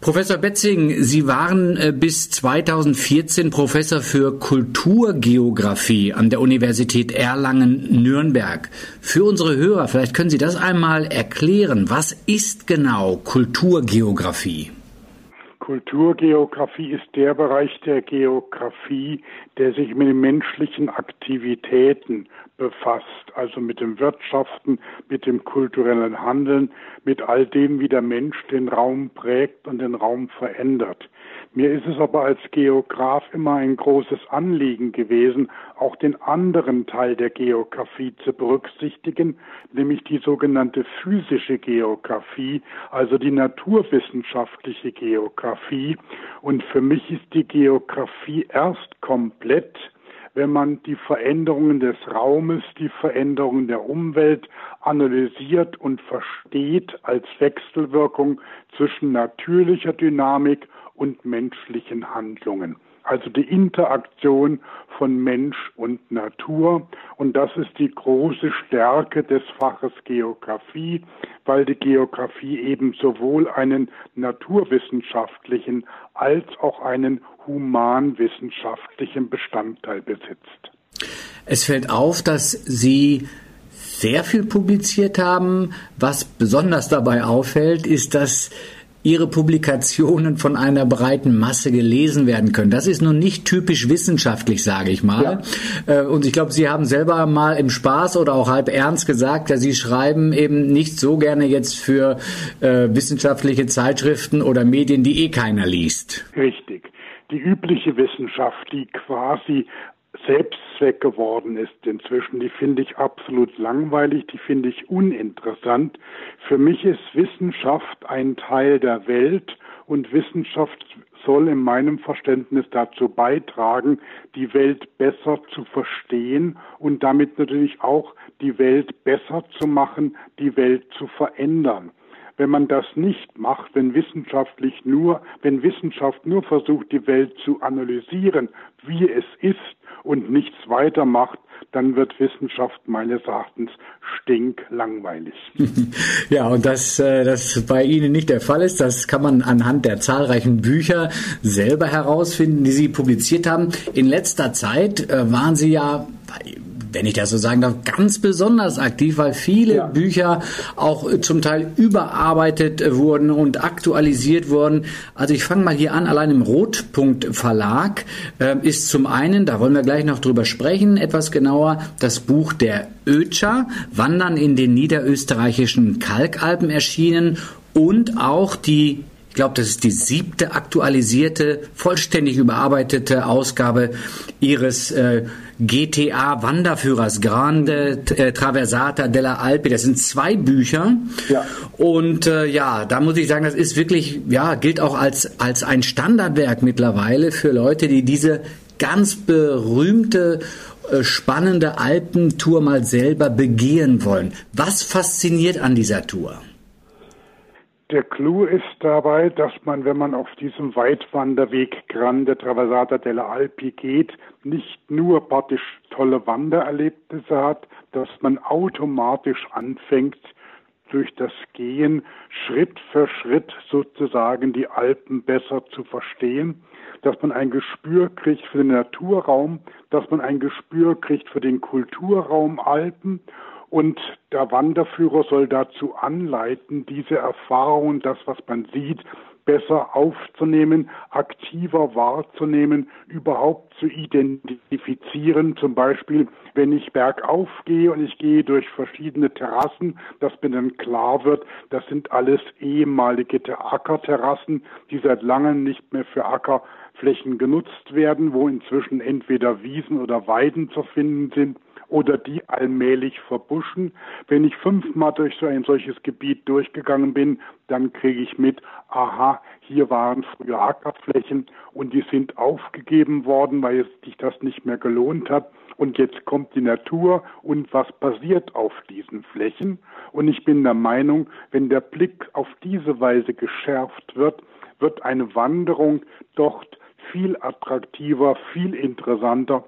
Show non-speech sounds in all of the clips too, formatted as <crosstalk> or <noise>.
Professor Betzing, Sie waren äh, bis 2014 Professor für Kulturgeografie an der Universität Erlangen-Nürnberg. Für unsere Hörer, vielleicht können Sie das einmal erklären. Was ist genau Kulturgeografie? Kulturgeografie ist der Bereich der Geografie, der sich mit den menschlichen Aktivitäten befasst, also mit dem Wirtschaften, mit dem kulturellen Handeln, mit all dem, wie der Mensch den Raum prägt und den Raum verändert. Mir ist es aber als Geograf immer ein großes Anliegen gewesen, auch den anderen Teil der Geografie zu berücksichtigen, nämlich die sogenannte physische Geografie, also die naturwissenschaftliche Geografie. Und für mich ist die Geografie erst komplett, wenn man die Veränderungen des Raumes, die Veränderungen der Umwelt analysiert und versteht als Wechselwirkung zwischen natürlicher Dynamik und menschlichen Handlungen. Also die Interaktion von Mensch und Natur. Und das ist die große Stärke des Faches Geografie, weil die Geografie eben sowohl einen naturwissenschaftlichen als auch einen humanwissenschaftlichen Bestandteil besitzt. Es fällt auf, dass Sie sehr viel publiziert haben. Was besonders dabei auffällt, ist, dass ihre Publikationen von einer breiten Masse gelesen werden können. Das ist nun nicht typisch wissenschaftlich, sage ich mal. Ja. Äh, und ich glaube, Sie haben selber mal im Spaß oder auch halb ernst gesagt, dass Sie schreiben eben nicht so gerne jetzt für äh, wissenschaftliche Zeitschriften oder Medien, die eh keiner liest. Richtig. Die übliche Wissenschaft, die quasi Selbstzweck geworden ist inzwischen, die finde ich absolut langweilig, die finde ich uninteressant. Für mich ist Wissenschaft ein Teil der Welt und Wissenschaft soll in meinem Verständnis dazu beitragen, die Welt besser zu verstehen und damit natürlich auch die Welt besser zu machen, die Welt zu verändern. Wenn man das nicht macht, wenn wissenschaftlich nur, wenn Wissenschaft nur versucht, die Welt zu analysieren, wie es ist, und nichts weitermacht, dann wird Wissenschaft meines Erachtens stinklangweilig. <laughs> ja, und dass äh, das bei Ihnen nicht der Fall ist, das kann man anhand der zahlreichen Bücher selber herausfinden, die Sie publiziert haben. In letzter Zeit äh, waren Sie ja wenn ich das so sagen darf, ganz besonders aktiv, weil viele ja. Bücher auch äh, zum Teil überarbeitet äh, wurden und aktualisiert wurden. Also ich fange mal hier an, allein im Rotpunkt Verlag äh, ist zum einen, da wollen wir gleich noch drüber sprechen, etwas genauer, das Buch der Ötscher, Wandern in den niederösterreichischen Kalkalpen erschienen und auch die ich glaube, das ist die siebte aktualisierte, vollständig überarbeitete Ausgabe ihres äh, GTA Wanderführers Grande äh, Traversata della Alpi. Das sind zwei Bücher. Ja. Und äh, ja, da muss ich sagen, das ist wirklich, ja, gilt auch als, als ein Standardwerk mittlerweile für Leute, die diese ganz berühmte äh, spannende Alpentour mal selber begehen wollen. Was fasziniert an dieser Tour? Der Clou ist dabei, dass man, wenn man auf diesem Weitwanderweg Grande Traversata della Alpi geht, nicht nur praktisch tolle Wandererlebnisse hat, dass man automatisch anfängt, durch das Gehen Schritt für Schritt sozusagen die Alpen besser zu verstehen, dass man ein Gespür kriegt für den Naturraum, dass man ein Gespür kriegt für den Kulturraum Alpen und der Wanderführer soll dazu anleiten, diese Erfahrungen, das, was man sieht, besser aufzunehmen, aktiver wahrzunehmen, überhaupt zu identifizieren. Zum Beispiel, wenn ich bergauf gehe und ich gehe durch verschiedene Terrassen, dass mir dann klar wird, das sind alles ehemalige Ackerterrassen, die seit langem nicht mehr für Ackerflächen genutzt werden, wo inzwischen entweder Wiesen oder Weiden zu finden sind oder die allmählich verbuschen. Wenn ich fünfmal durch so ein solches Gebiet durchgegangen bin, dann kriege ich mit, aha, hier waren früher Ackerflächen und die sind aufgegeben worden, weil es sich das nicht mehr gelohnt hat. Und jetzt kommt die Natur und was passiert auf diesen Flächen? Und ich bin der Meinung, wenn der Blick auf diese Weise geschärft wird, wird eine Wanderung dort viel attraktiver, viel interessanter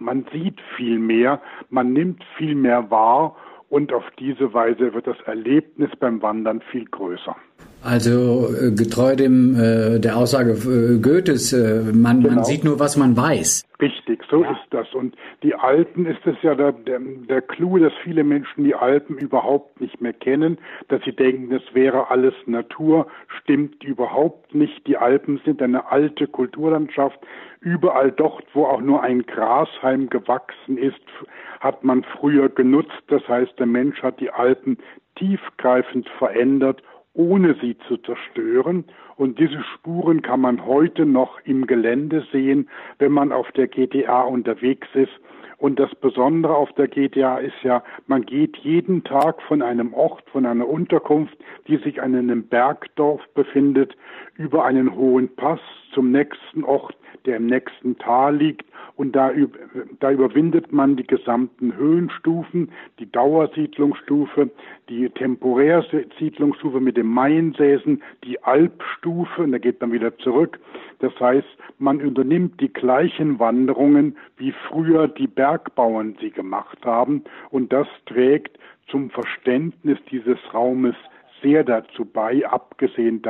man sieht viel mehr, man nimmt viel mehr wahr und auf diese Weise wird das Erlebnis beim Wandern viel größer. Also äh, getreu dem äh, der Aussage äh, Goethes, äh, man, genau. man sieht nur, was man weiß. Richtig, so ja. ist das. Und die Alpen ist es ja der, der, der Clou, dass viele Menschen die Alpen überhaupt nicht mehr kennen, dass sie denken, das wäre alles Natur, stimmt überhaupt nicht. Die Alpen sind eine alte Kulturlandschaft. Überall dort, wo auch nur ein Grashalm gewachsen ist, hat man früher genutzt. Das heißt, der Mensch hat die Alpen tiefgreifend verändert ohne sie zu zerstören. Und diese Spuren kann man heute noch im Gelände sehen, wenn man auf der GTA unterwegs ist. Und das Besondere auf der GTA ist ja, man geht jeden Tag von einem Ort, von einer Unterkunft, die sich an einem Bergdorf befindet, über einen hohen Pass zum nächsten Ort, der im nächsten Tal liegt und da, da überwindet man die gesamten Höhenstufen, die Dauersiedlungsstufe, die Temporärsiedlungsstufe mit dem Mainsäsen, die Alpstufe, und da geht man wieder zurück. Das heißt, man unternimmt die gleichen Wanderungen, wie früher die Bergbauern sie gemacht haben, und das trägt zum Verständnis dieses Raumes sehr dazu bei, abgesehen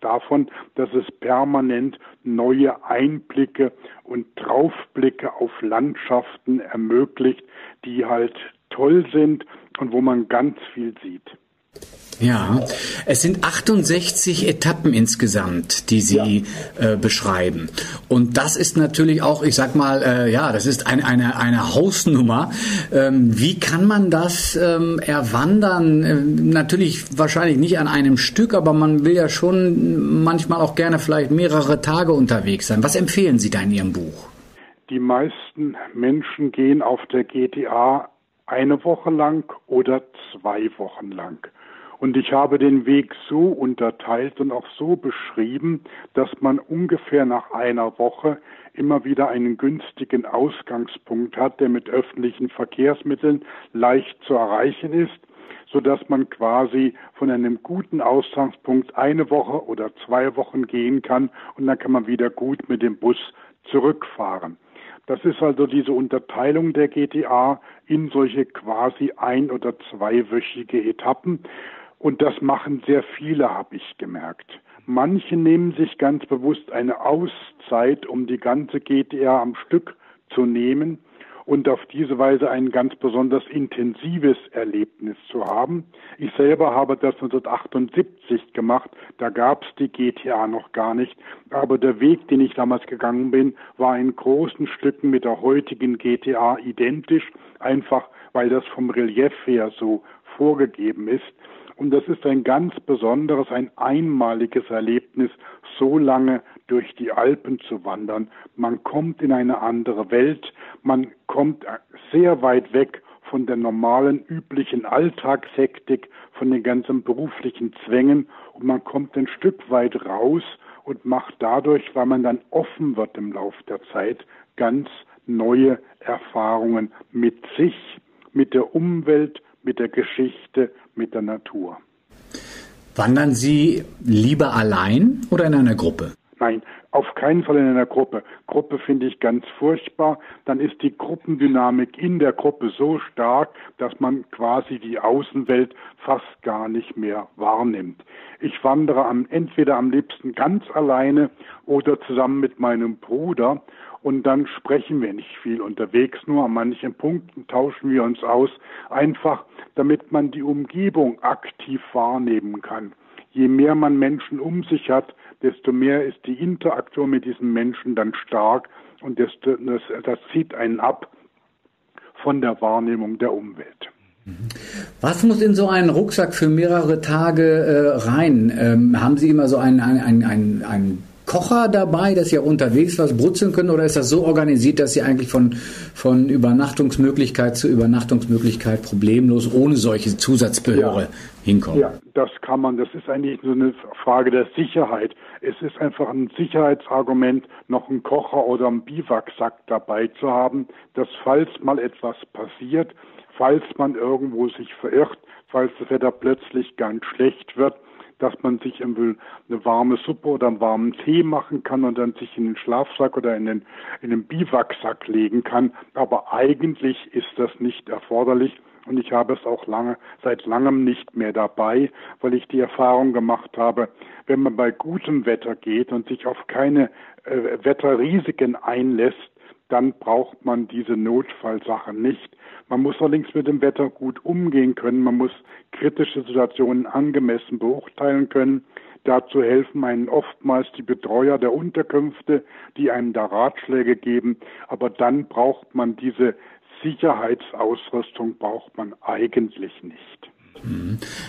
davon, dass es permanent neue Einblicke und Draufblicke auf Landschaften ermöglicht, die halt toll sind und wo man ganz viel sieht. Ja, es sind 68 Etappen insgesamt, die Sie ja. äh, beschreiben. Und das ist natürlich auch, ich sag mal, äh, ja, das ist ein, eine, eine Hausnummer. Ähm, wie kann man das ähm, erwandern? Ähm, natürlich wahrscheinlich nicht an einem Stück, aber man will ja schon manchmal auch gerne vielleicht mehrere Tage unterwegs sein. Was empfehlen Sie da in Ihrem Buch? Die meisten Menschen gehen auf der GTA eine Woche lang oder zwei Wochen lang. Und ich habe den Weg so unterteilt und auch so beschrieben, dass man ungefähr nach einer Woche immer wieder einen günstigen Ausgangspunkt hat, der mit öffentlichen Verkehrsmitteln leicht zu erreichen ist, so dass man quasi von einem guten Ausgangspunkt eine Woche oder zwei Wochen gehen kann und dann kann man wieder gut mit dem Bus zurückfahren. Das ist also diese Unterteilung der GTA in solche quasi ein- oder zweiwöchige Etappen. Und das machen sehr viele, habe ich gemerkt. Manche nehmen sich ganz bewusst eine Auszeit, um die ganze GTA am Stück zu nehmen und auf diese Weise ein ganz besonders intensives Erlebnis zu haben. Ich selber habe das 1978 gemacht, da gab es die GTA noch gar nicht, aber der Weg, den ich damals gegangen bin, war in großen Stücken mit der heutigen GTA identisch, einfach weil das vom Relief her so vorgegeben ist. Und das ist ein ganz besonderes, ein einmaliges Erlebnis, so lange durch die Alpen zu wandern. Man kommt in eine andere Welt, man kommt sehr weit weg von der normalen, üblichen Alltagshektik, von den ganzen beruflichen Zwängen und man kommt ein Stück weit raus und macht dadurch, weil man dann offen wird im Lauf der Zeit, ganz neue Erfahrungen mit sich, mit der Umwelt, mit der Geschichte, mit der Natur. Wandern Sie lieber allein oder in einer Gruppe? Nein, auf keinen Fall in einer Gruppe. Gruppe finde ich ganz furchtbar. Dann ist die Gruppendynamik in der Gruppe so stark, dass man quasi die Außenwelt fast gar nicht mehr wahrnimmt. Ich wandere am, entweder am liebsten ganz alleine oder zusammen mit meinem Bruder und dann sprechen wir nicht viel unterwegs, nur an manchen Punkten tauschen wir uns aus, einfach damit man die Umgebung aktiv wahrnehmen kann. Je mehr man Menschen um sich hat, desto mehr ist die Interaktion mit diesen Menschen dann stark und desto, das, das zieht einen ab von der Wahrnehmung der Umwelt. Was muss in so einen Rucksack für mehrere Tage äh, rein? Ähm, haben Sie immer so einen, einen, einen, einen Kocher dabei, dass Sie auch unterwegs was brutzeln können oder ist das so organisiert, dass Sie eigentlich von, von Übernachtungsmöglichkeit zu Übernachtungsmöglichkeit problemlos ohne solche Zusatzbehöre ja. hinkommen? Ja, das kann man. Das ist eigentlich so eine Frage der Sicherheit. Es ist einfach ein Sicherheitsargument, noch einen Kocher oder einen Biwaksack dabei zu haben, dass falls mal etwas passiert, falls man irgendwo sich verirrt, falls das Wetter plötzlich ganz schlecht wird, dass man sich eine warme Suppe oder einen warmen Tee machen kann und dann sich in den Schlafsack oder in den, in den Biwaksack legen kann. Aber eigentlich ist das nicht erforderlich. Und ich habe es auch lange, seit langem nicht mehr dabei, weil ich die Erfahrung gemacht habe, wenn man bei gutem Wetter geht und sich auf keine äh, Wetterrisiken einlässt, dann braucht man diese Notfallsachen nicht. Man muss allerdings mit dem Wetter gut umgehen können. Man muss kritische Situationen angemessen beurteilen können. Dazu helfen einen oftmals die Betreuer der Unterkünfte, die einem da Ratschläge geben. Aber dann braucht man diese Sicherheitsausrüstung braucht man eigentlich nicht.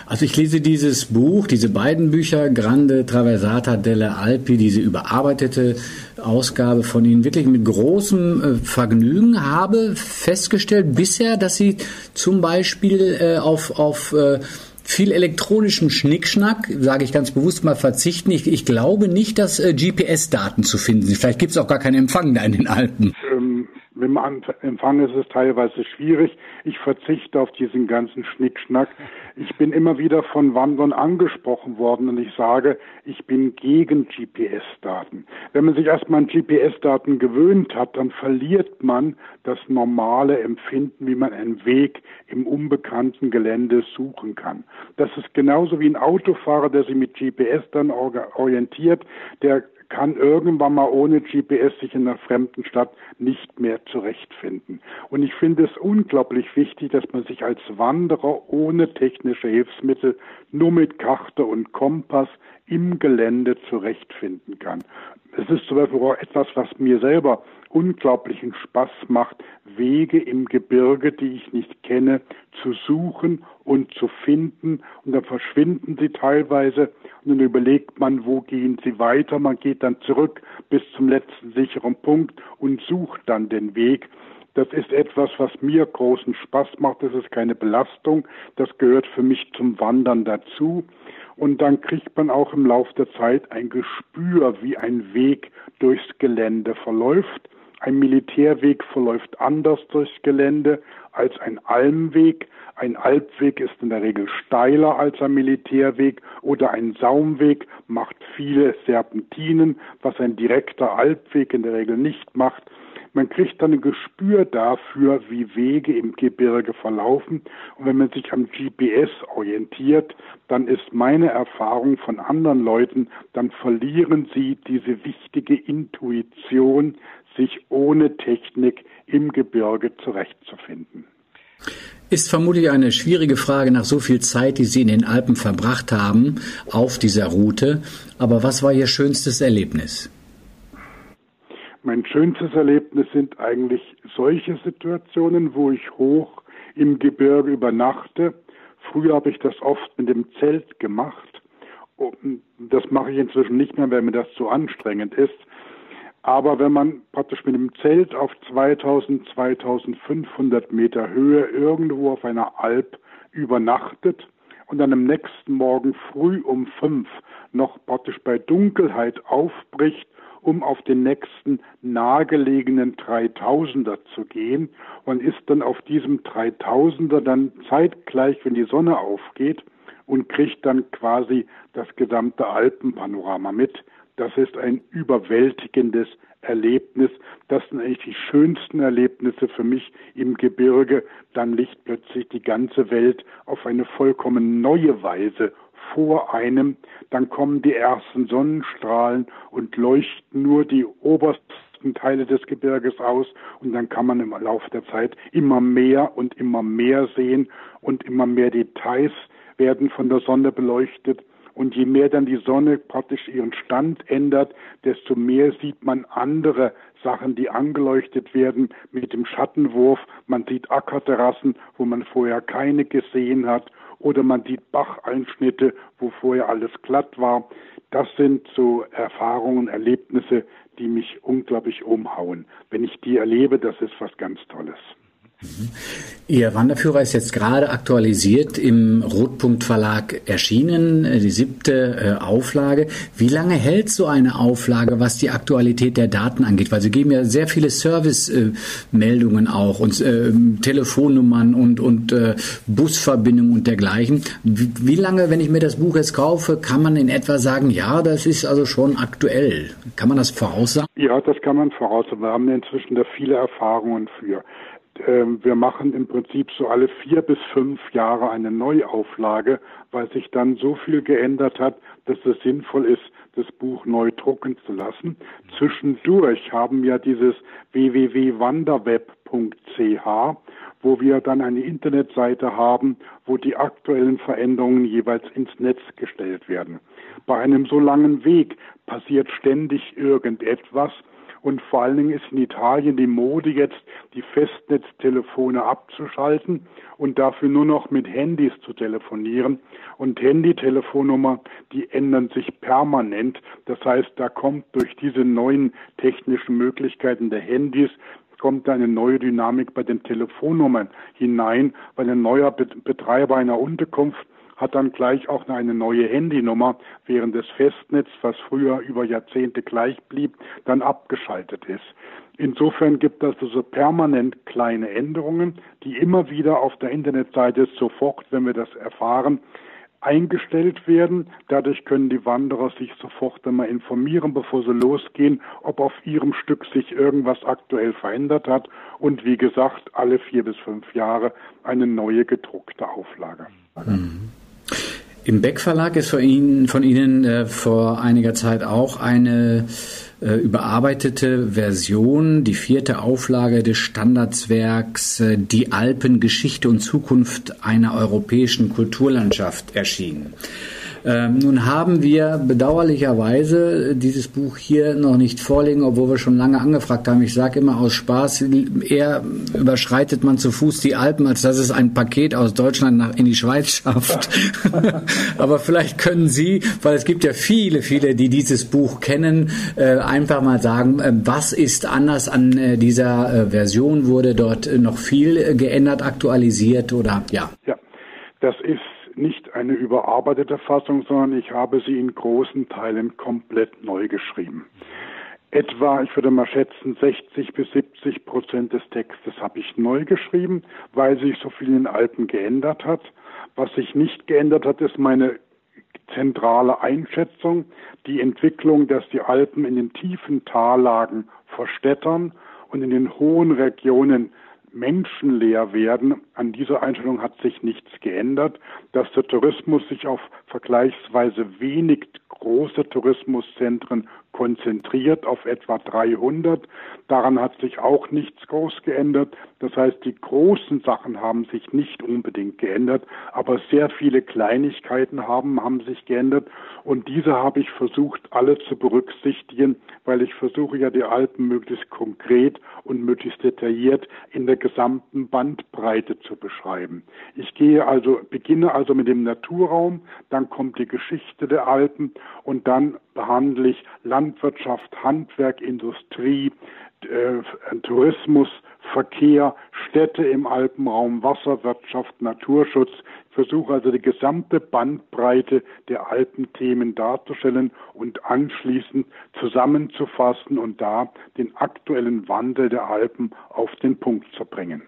Also ich lese dieses Buch, diese beiden Bücher, Grande Traversata delle Alpi, diese überarbeitete Ausgabe von Ihnen, wirklich mit großem äh, Vergnügen, habe festgestellt bisher, dass Sie zum Beispiel äh, auf, auf äh, viel elektronischen Schnickschnack, sage ich ganz bewusst mal, verzichten. Ich, ich glaube nicht, dass GPS-Daten zu finden sind. Vielleicht gibt es auch gar keinen Empfang da in den Alpen. Ähm mit dem Empfang ist es teilweise schwierig. Ich verzichte auf diesen ganzen Schnickschnack. Ich bin immer wieder von Wandern angesprochen worden und ich sage, ich bin gegen GPS-Daten. Wenn man sich erstmal an GPS-Daten gewöhnt hat, dann verliert man das normale Empfinden, wie man einen Weg im unbekannten Gelände suchen kann. Das ist genauso wie ein Autofahrer, der sich mit GPS dann orientiert, der kann irgendwann mal ohne GPS sich in einer fremden Stadt nicht mehr zurechtfinden. Und ich finde es unglaublich wichtig, dass man sich als Wanderer ohne technische Hilfsmittel nur mit Karte und Kompass im Gelände zurechtfinden kann. Es ist zum Beispiel auch etwas, was mir selber unglaublichen Spaß macht, Wege im Gebirge, die ich nicht kenne, zu suchen und zu finden. Und dann verschwinden sie teilweise und dann überlegt man, wo gehen sie weiter. Man geht dann zurück bis zum letzten sicheren Punkt und sucht dann den Weg. Das ist etwas, was mir großen Spaß macht. Das ist keine Belastung. Das gehört für mich zum Wandern dazu. Und dann kriegt man auch im Laufe der Zeit ein Gespür, wie ein Weg durchs Gelände verläuft. Ein Militärweg verläuft anders durchs Gelände als ein Almweg. Ein Alpweg ist in der Regel steiler als ein Militärweg oder ein Saumweg macht viele Serpentinen, was ein direkter Alpweg in der Regel nicht macht. Man kriegt dann ein Gespür dafür, wie Wege im Gebirge verlaufen. Und wenn man sich am GPS orientiert, dann ist meine Erfahrung von anderen Leuten, dann verlieren sie diese wichtige Intuition, sich ohne Technik im Gebirge zurechtzufinden. Ist vermutlich eine schwierige Frage nach so viel Zeit, die Sie in den Alpen verbracht haben auf dieser Route. Aber was war Ihr schönstes Erlebnis? Mein schönstes Erlebnis sind eigentlich solche Situationen, wo ich hoch im Gebirge übernachte. Früher habe ich das oft mit dem Zelt gemacht. Das mache ich inzwischen nicht mehr, weil mir das zu anstrengend ist. Aber wenn man praktisch mit dem Zelt auf 2000, 2500 Meter Höhe irgendwo auf einer Alp übernachtet und dann am nächsten Morgen früh um fünf noch praktisch bei Dunkelheit aufbricht um auf den nächsten nahegelegenen 3000er zu gehen und ist dann auf diesem 3000er dann zeitgleich, wenn die Sonne aufgeht und kriegt dann quasi das gesamte Alpenpanorama mit. Das ist ein überwältigendes Erlebnis. Das sind eigentlich die schönsten Erlebnisse für mich im Gebirge. Dann liegt plötzlich die ganze Welt auf eine vollkommen neue Weise vor einem, dann kommen die ersten Sonnenstrahlen und leuchten nur die obersten Teile des Gebirges aus und dann kann man im Laufe der Zeit immer mehr und immer mehr sehen und immer mehr Details werden von der Sonne beleuchtet. Und je mehr dann die Sonne praktisch ihren Stand ändert, desto mehr sieht man andere Sachen, die angeleuchtet werden mit dem Schattenwurf. Man sieht Ackerterrassen, wo man vorher keine gesehen hat oder man sieht Bacheinschnitte, wo vorher alles glatt war. Das sind so Erfahrungen, Erlebnisse, die mich unglaublich umhauen. Wenn ich die erlebe, das ist was ganz Tolles. Ihr Wanderführer ist jetzt gerade aktualisiert im Rotpunkt Verlag erschienen, äh, die siebte äh, Auflage. Wie lange hält so eine Auflage, was die Aktualität der Daten angeht? Weil Sie geben ja sehr viele Service-Meldungen auch und äh, Telefonnummern und, und Busverbindungen und dergleichen. Wie lange, wenn ich mir das Buch jetzt kaufe, kann man in etwa sagen, ja, das ist also schon aktuell? Kann man das voraussagen? Ja, das kann man voraussagen. Wir haben inzwischen da viele Erfahrungen für. Ähm, wir machen im Prinzip so alle vier bis fünf Jahre eine Neuauflage, weil sich dann so viel geändert hat, dass es sinnvoll ist, das Buch neu drucken zu lassen. Zwischendurch haben wir dieses www.wanderweb.ch, wo wir dann eine Internetseite haben, wo die aktuellen Veränderungen jeweils ins Netz gestellt werden. Bei einem so langen Weg passiert ständig irgendetwas und vor allen Dingen ist in Italien die Mode jetzt, die Festnetztelefone abzuschalten und dafür nur noch mit Handys zu telefonieren. Und Handytelefonnummer, die ändern sich permanent. Das heißt, da kommt durch diese neuen technischen Möglichkeiten der Handys kommt eine neue Dynamik bei den Telefonnummern hinein, weil ein neuer Betreiber einer Unterkunft hat dann gleich auch eine neue Handynummer, während das Festnetz, was früher über Jahrzehnte gleich blieb, dann abgeschaltet ist. Insofern gibt es also permanent kleine Änderungen, die immer wieder auf der Internetseite sofort, wenn wir das erfahren, eingestellt werden. Dadurch können die Wanderer sich sofort einmal informieren, bevor sie losgehen, ob auf ihrem Stück sich irgendwas aktuell verändert hat. Und wie gesagt, alle vier bis fünf Jahre eine neue gedruckte Auflage. Mhm. Im Beck Verlag ist von Ihnen, von Ihnen äh, vor einiger Zeit auch eine äh, überarbeitete Version, die vierte Auflage des Standardswerks äh, Die Alpen Geschichte und Zukunft einer europäischen Kulturlandschaft erschienen. Ähm, nun haben wir bedauerlicherweise dieses Buch hier noch nicht vorliegen, obwohl wir schon lange angefragt haben. Ich sage immer aus Spaß, eher überschreitet man zu Fuß die Alpen, als dass es ein Paket aus Deutschland nach, in die Schweiz schafft. <laughs> Aber vielleicht können Sie, weil es gibt ja viele, viele, die dieses Buch kennen, äh, einfach mal sagen, äh, was ist anders an äh, dieser äh, Version? Wurde dort äh, noch viel äh, geändert, aktualisiert oder ja? Ja, das ist nicht eine überarbeitete Fassung, sondern ich habe sie in großen Teilen komplett neu geschrieben. Etwa, ich würde mal schätzen, 60 bis 70 Prozent des Textes habe ich neu geschrieben, weil sich so viel in den Alpen geändert hat. Was sich nicht geändert hat, ist meine zentrale Einschätzung, die Entwicklung, dass die Alpen in den tiefen Tallagen verstädtern und in den hohen Regionen menschenleer werden. An dieser Einstellung hat sich nichts geändert, dass der Tourismus sich auf vergleichsweise wenig große Tourismuszentren konzentriert auf etwa 300. Daran hat sich auch nichts groß geändert. Das heißt, die großen Sachen haben sich nicht unbedingt geändert, aber sehr viele Kleinigkeiten haben, haben sich geändert. Und diese habe ich versucht, alle zu berücksichtigen, weil ich versuche ja die Alpen möglichst konkret und möglichst detailliert in der gesamten Bandbreite zu beschreiben. Ich gehe also, beginne also mit dem Naturraum, dann kommt die Geschichte der Alpen und dann behandle ich Landwirtschaft, Handwerk, Industrie, äh, Tourismus, Verkehr, Städte im Alpenraum, Wasserwirtschaft, Naturschutz. Ich versuche also die gesamte Bandbreite der Alpenthemen darzustellen und anschließend zusammenzufassen und da den aktuellen Wandel der Alpen auf den Punkt zu bringen.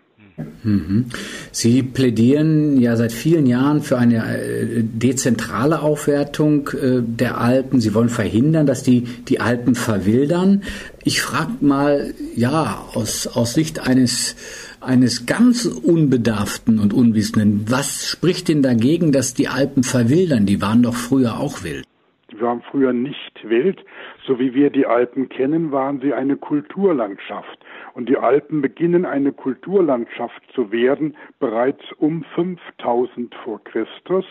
Mhm. Sie plädieren ja seit vielen Jahren für eine äh, dezentrale Aufwertung äh, der Alpen. Sie wollen verhindern, dass die, die Alpen verwildern. Ich frage mal, ja, aus, aus Sicht eines, eines ganz Unbedarften und Unwissenden, was spricht denn dagegen, dass die Alpen verwildern? Die waren doch früher auch wild. Die waren früher nicht wild. So wie wir die Alpen kennen, waren sie eine Kulturlandschaft. Und die Alpen beginnen eine Kulturlandschaft zu werden bereits um 5000 vor Christus.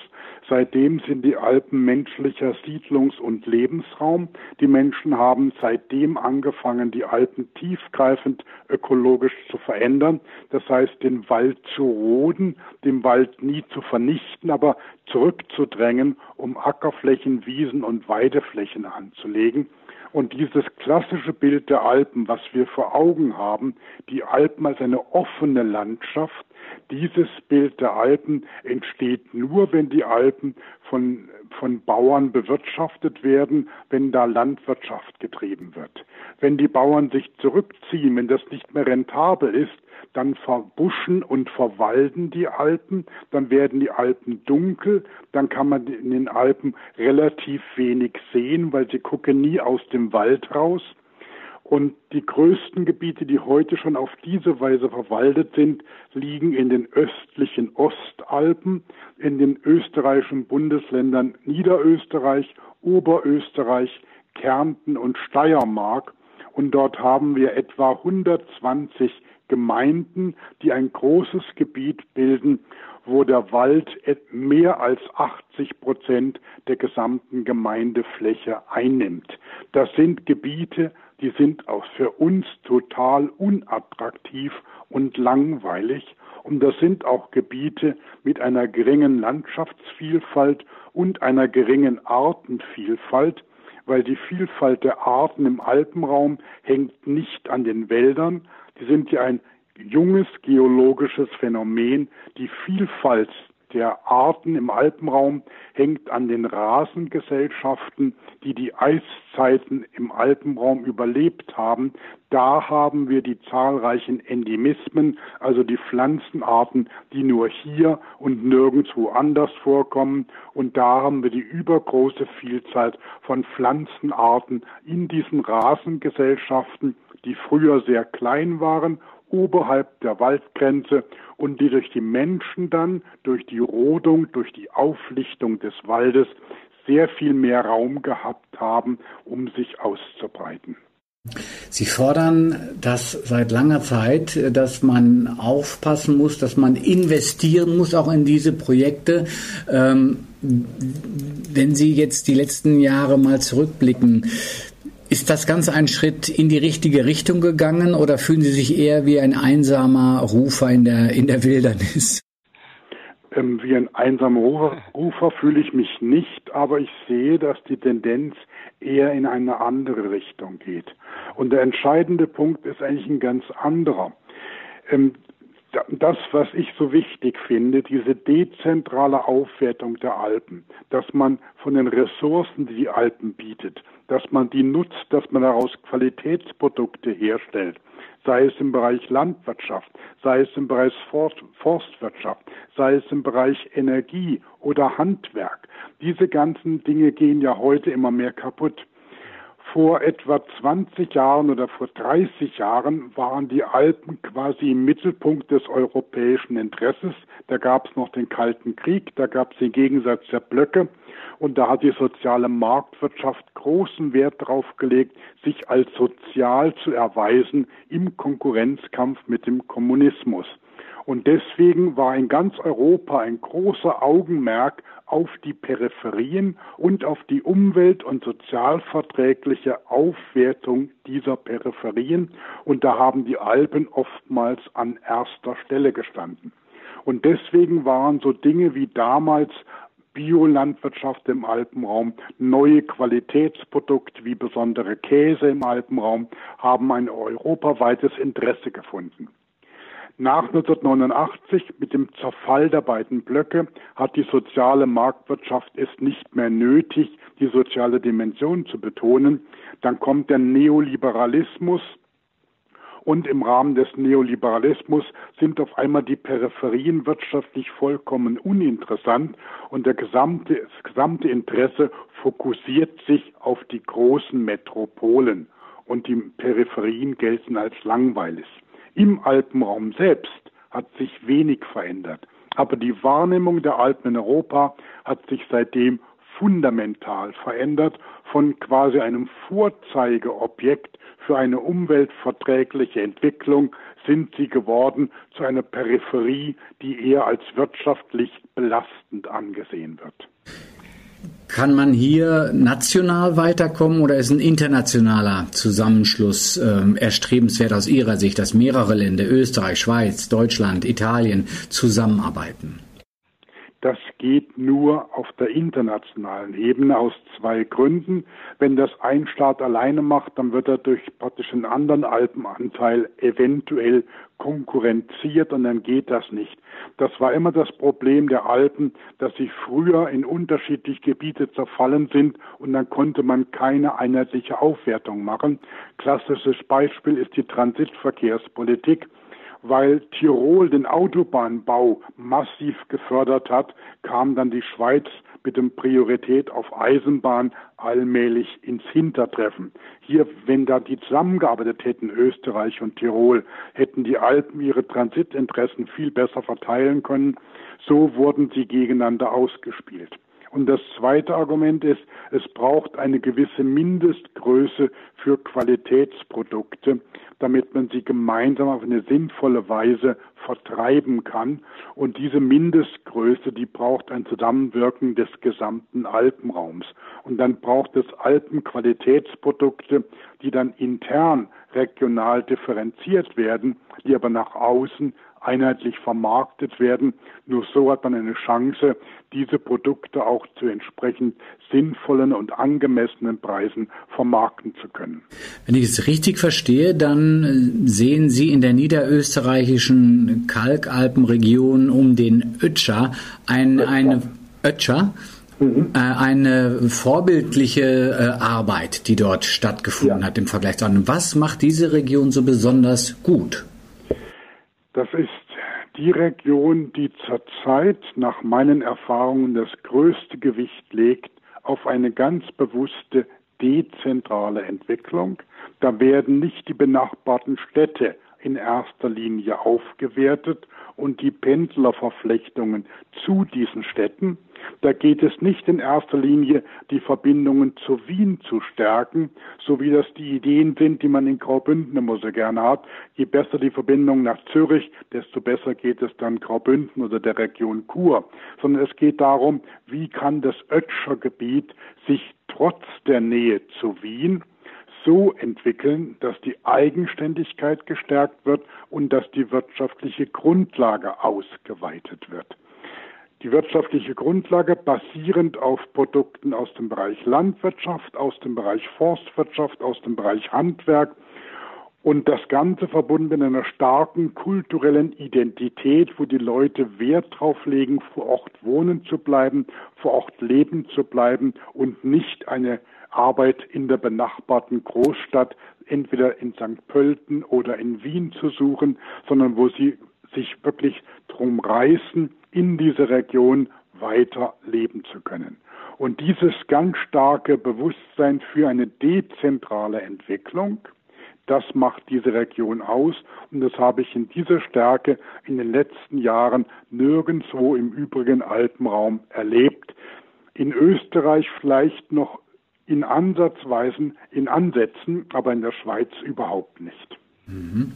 Seitdem sind die Alpen menschlicher Siedlungs- und Lebensraum. Die Menschen haben seitdem angefangen, die Alpen tiefgreifend ökologisch zu verändern. Das heißt, den Wald zu roden, den Wald nie zu vernichten, aber zurückzudrängen, um Ackerflächen, Wiesen und Weideflächen anzulegen. Und dieses klassische Bild der Alpen, was wir vor Augen haben, die Alpen als eine offene Landschaft. Dieses Bild der Alpen entsteht nur, wenn die Alpen von, von Bauern bewirtschaftet werden, wenn da Landwirtschaft getrieben wird. Wenn die Bauern sich zurückziehen, wenn das nicht mehr rentabel ist, dann verbuschen und verwalden die Alpen, dann werden die Alpen dunkel, dann kann man in den Alpen relativ wenig sehen, weil sie gucken nie aus dem Wald raus. Und die größten Gebiete, die heute schon auf diese Weise verwaldet sind, liegen in den östlichen Ostalpen, in den österreichischen Bundesländern Niederösterreich, Oberösterreich, Kärnten und Steiermark. Und dort haben wir etwa 120 Gemeinden, die ein großes Gebiet bilden, wo der Wald mehr als 80 Prozent der gesamten Gemeindefläche einnimmt. Das sind Gebiete, die sind auch für uns total unattraktiv und langweilig. Und das sind auch Gebiete mit einer geringen Landschaftsvielfalt und einer geringen Artenvielfalt, weil die Vielfalt der Arten im Alpenraum hängt nicht an den Wäldern, sind ja ein junges geologisches Phänomen. Die Vielfalt der Arten im Alpenraum hängt an den Rasengesellschaften, die die Eiszeiten im Alpenraum überlebt haben. Da haben wir die zahlreichen Endemismen, also die Pflanzenarten, die nur hier und nirgendwo anders vorkommen. Und da haben wir die übergroße Vielzahl von Pflanzenarten in diesen Rasengesellschaften die früher sehr klein waren, oberhalb der Waldgrenze und die durch die Menschen dann, durch die Rodung, durch die Auflichtung des Waldes sehr viel mehr Raum gehabt haben, um sich auszubreiten. Sie fordern das seit langer Zeit, dass man aufpassen muss, dass man investieren muss, auch in diese Projekte. Ähm, wenn Sie jetzt die letzten Jahre mal zurückblicken, ist das Ganze ein Schritt in die richtige Richtung gegangen oder fühlen Sie sich eher wie ein einsamer Rufer in der, in der Wildernis? Ähm, wie ein einsamer Rufer, Rufer fühle ich mich nicht, aber ich sehe, dass die Tendenz eher in eine andere Richtung geht. Und der entscheidende Punkt ist eigentlich ein ganz anderer. Ähm, das, was ich so wichtig finde, diese dezentrale Aufwertung der Alpen, dass man von den Ressourcen, die die Alpen bietet, dass man die nutzt, dass man daraus Qualitätsprodukte herstellt, sei es im Bereich Landwirtschaft, sei es im Bereich Forstwirtschaft, sei es im Bereich Energie oder Handwerk. Diese ganzen Dinge gehen ja heute immer mehr kaputt. Vor etwa 20 Jahren oder vor 30 Jahren waren die Alpen quasi im Mittelpunkt des europäischen Interesses. Da gab es noch den Kalten Krieg, da gab es den Gegensatz der Blöcke und da hat die soziale Marktwirtschaft großen Wert darauf gelegt, sich als sozial zu erweisen im Konkurrenzkampf mit dem Kommunismus. Und deswegen war in ganz Europa ein großer Augenmerk auf die Peripherien und auf die umwelt- und sozialverträgliche Aufwertung dieser Peripherien. Und da haben die Alpen oftmals an erster Stelle gestanden. Und deswegen waren so Dinge wie damals Biolandwirtschaft im Alpenraum, neue Qualitätsprodukte wie besondere Käse im Alpenraum haben ein europaweites Interesse gefunden. Nach 1989 mit dem Zerfall der beiden Blöcke hat die soziale Marktwirtschaft es nicht mehr nötig, die soziale Dimension zu betonen. Dann kommt der Neoliberalismus und im Rahmen des Neoliberalismus sind auf einmal die Peripherien wirtschaftlich vollkommen uninteressant und der gesamte, das gesamte Interesse fokussiert sich auf die großen Metropolen und die Peripherien gelten als langweilig. Im Alpenraum selbst hat sich wenig verändert. Aber die Wahrnehmung der Alpen in Europa hat sich seitdem fundamental verändert von quasi einem Vorzeigeobjekt für eine umweltverträgliche Entwicklung sind sie geworden zu einer Peripherie, die eher als wirtschaftlich belastend angesehen wird. Kann man hier national weiterkommen oder ist ein internationaler Zusammenschluss äh, erstrebenswert aus Ihrer Sicht, dass mehrere Länder, Österreich, Schweiz, Deutschland, Italien zusammenarbeiten? Das geht nur auf der internationalen Ebene aus zwei Gründen. Wenn das ein Staat alleine macht, dann wird er durch praktisch einen anderen Alpenanteil eventuell konkurrenziert und dann geht das nicht. Das war immer das Problem der Alpen, dass sie früher in unterschiedliche Gebiete zerfallen sind und dann konnte man keine einheitliche Aufwertung machen. Klassisches Beispiel ist die Transitverkehrspolitik weil Tirol den Autobahnbau massiv gefördert hat, kam dann die Schweiz mit dem Priorität auf Eisenbahn allmählich ins Hintertreffen. Hier, wenn da die zusammengearbeitet hätten, Österreich und Tirol, hätten die Alpen ihre Transitinteressen viel besser verteilen können. So wurden sie gegeneinander ausgespielt. Und das zweite Argument ist, es braucht eine gewisse Mindestgröße für Qualitätsprodukte, damit man sie gemeinsam auf eine sinnvolle Weise vertreiben kann. Und diese Mindestgröße, die braucht ein Zusammenwirken des gesamten Alpenraums. Und dann braucht es Alpenqualitätsprodukte, die dann intern regional differenziert werden, die aber nach außen einheitlich vermarktet werden. Nur so hat man eine Chance, diese Produkte auch zu entsprechend sinnvollen und angemessenen Preisen vermarkten zu können. Wenn ich es richtig verstehe, dann äh, sehen Sie in der niederösterreichischen Kalkalpenregion um den Ötscher ein, eine Ötscher, Mhm. Äh, eine vorbildliche äh, Arbeit, die dort stattgefunden ja. hat im Vergleich zu anderen. Was macht diese Region so besonders gut? Das ist die Region, die zurzeit nach meinen Erfahrungen das größte Gewicht legt auf eine ganz bewusste dezentrale Entwicklung. Da werden nicht die benachbarten Städte in erster Linie aufgewertet und die Pendlerverflechtungen zu diesen Städten. Da geht es nicht in erster Linie, die Verbindungen zu Wien zu stärken, so wie das die Ideen sind, die man in Graubünden immer so gerne hat. Je besser die Verbindung nach Zürich, desto besser geht es dann Graubünden oder der Region Chur. Sondern es geht darum, wie kann das Ötscher Gebiet sich trotz der Nähe zu Wien so entwickeln, dass die Eigenständigkeit gestärkt wird und dass die wirtschaftliche Grundlage ausgeweitet wird. Die wirtschaftliche Grundlage basierend auf Produkten aus dem Bereich Landwirtschaft, aus dem Bereich Forstwirtschaft, aus dem Bereich Handwerk und das Ganze verbunden mit einer starken kulturellen Identität, wo die Leute Wert drauf legen, vor Ort wohnen zu bleiben, vor Ort leben zu bleiben und nicht eine Arbeit in der benachbarten Großstadt, entweder in St. Pölten oder in Wien zu suchen, sondern wo sie sich wirklich drum reißen, in dieser Region weiter leben zu können. Und dieses ganz starke Bewusstsein für eine dezentrale Entwicklung, das macht diese Region aus und das habe ich in dieser Stärke in den letzten Jahren nirgendwo im übrigen Alpenraum erlebt. In Österreich vielleicht noch in Ansatzweisen, in Ansätzen, aber in der Schweiz überhaupt nicht. Mhm.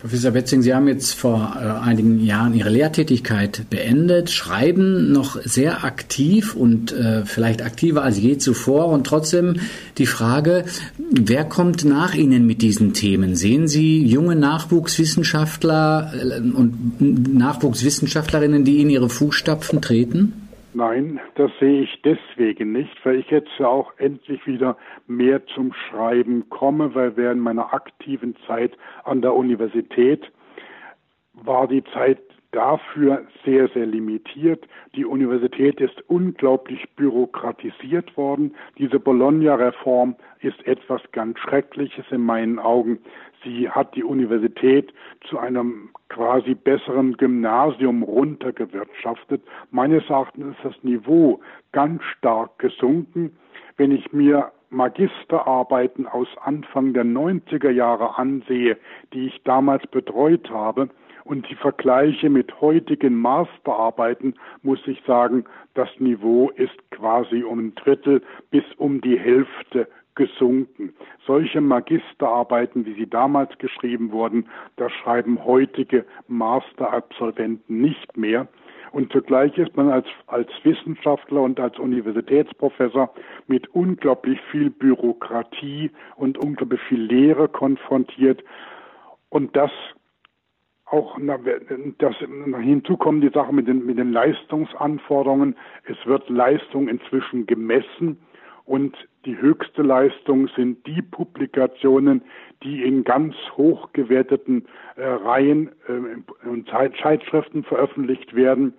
Professor Wetzing, Sie haben jetzt vor äh, einigen Jahren Ihre Lehrtätigkeit beendet, schreiben noch sehr aktiv und äh, vielleicht aktiver als je zuvor. Und trotzdem die Frage, wer kommt nach Ihnen mit diesen Themen? Sehen Sie junge Nachwuchswissenschaftler äh, und Nachwuchswissenschaftlerinnen, die in Ihre Fußstapfen treten? Nein, das sehe ich deswegen nicht, weil ich jetzt ja auch endlich wieder mehr zum Schreiben komme, weil während meiner aktiven Zeit an der Universität war die Zeit dafür sehr, sehr limitiert. Die Universität ist unglaublich bürokratisiert worden. Diese Bologna-Reform ist etwas ganz Schreckliches in meinen Augen. Sie hat die Universität zu einem quasi besseren Gymnasium runtergewirtschaftet. Meines Erachtens ist das Niveau ganz stark gesunken. Wenn ich mir Magisterarbeiten aus Anfang der 90er Jahre ansehe, die ich damals betreut habe, und die Vergleiche mit heutigen Masterarbeiten, muss ich sagen, das Niveau ist quasi um ein Drittel bis um die Hälfte gesunken. Solche Magisterarbeiten, wie sie damals geschrieben wurden, das schreiben heutige Masterabsolventen nicht mehr. Und zugleich ist man als, als Wissenschaftler und als Universitätsprofessor mit unglaublich viel Bürokratie und unglaublich viel Lehre konfrontiert. Und das auch das, hinzu kommen die Sachen mit den, mit den Leistungsanforderungen. Es wird Leistung inzwischen gemessen und die höchste Leistung sind die Publikationen, die in ganz hoch gewerteten äh, Reihen äh, und Zeitschriften veröffentlicht werden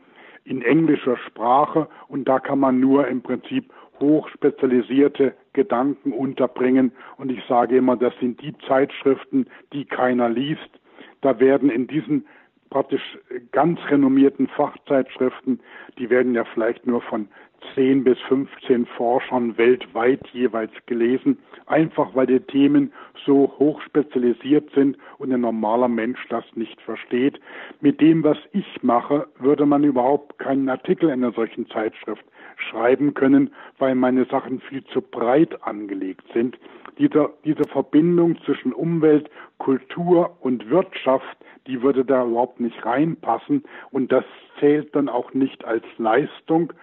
in englischer Sprache und da kann man nur im Prinzip hochspezialisierte Gedanken unterbringen und ich sage immer, das sind die Zeitschriften, die keiner liest. Da werden in diesen praktisch ganz renommierten Fachzeitschriften, die werden ja vielleicht nur von 10 bis 15 Forschern weltweit jeweils gelesen, einfach weil die Themen so hoch spezialisiert sind und ein normaler Mensch das nicht versteht. Mit dem, was ich mache, würde man überhaupt keinen Artikel in einer solchen Zeitschrift schreiben können, weil meine Sachen viel zu breit angelegt sind. Diese, diese Verbindung zwischen Umwelt, Kultur und Wirtschaft, die würde da überhaupt nicht reinpassen und das zählt dann auch nicht als Leistung,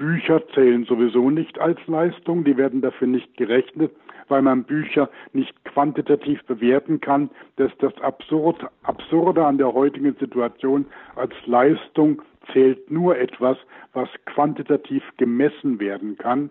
Bücher zählen sowieso nicht als Leistung, die werden dafür nicht gerechnet, weil man Bücher nicht quantitativ bewerten kann. Das ist das Absurd, Absurde an der heutigen Situation. Als Leistung zählt nur etwas, was quantitativ gemessen werden kann.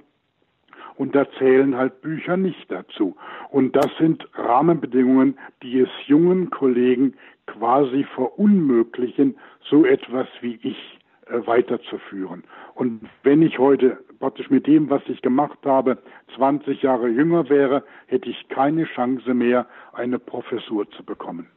Und da zählen halt Bücher nicht dazu. Und das sind Rahmenbedingungen, die es jungen Kollegen quasi verunmöglichen, so etwas wie ich weiterzuführen. Und wenn ich heute praktisch mit dem, was ich gemacht habe, 20 Jahre jünger wäre, hätte ich keine Chance mehr, eine Professur zu bekommen.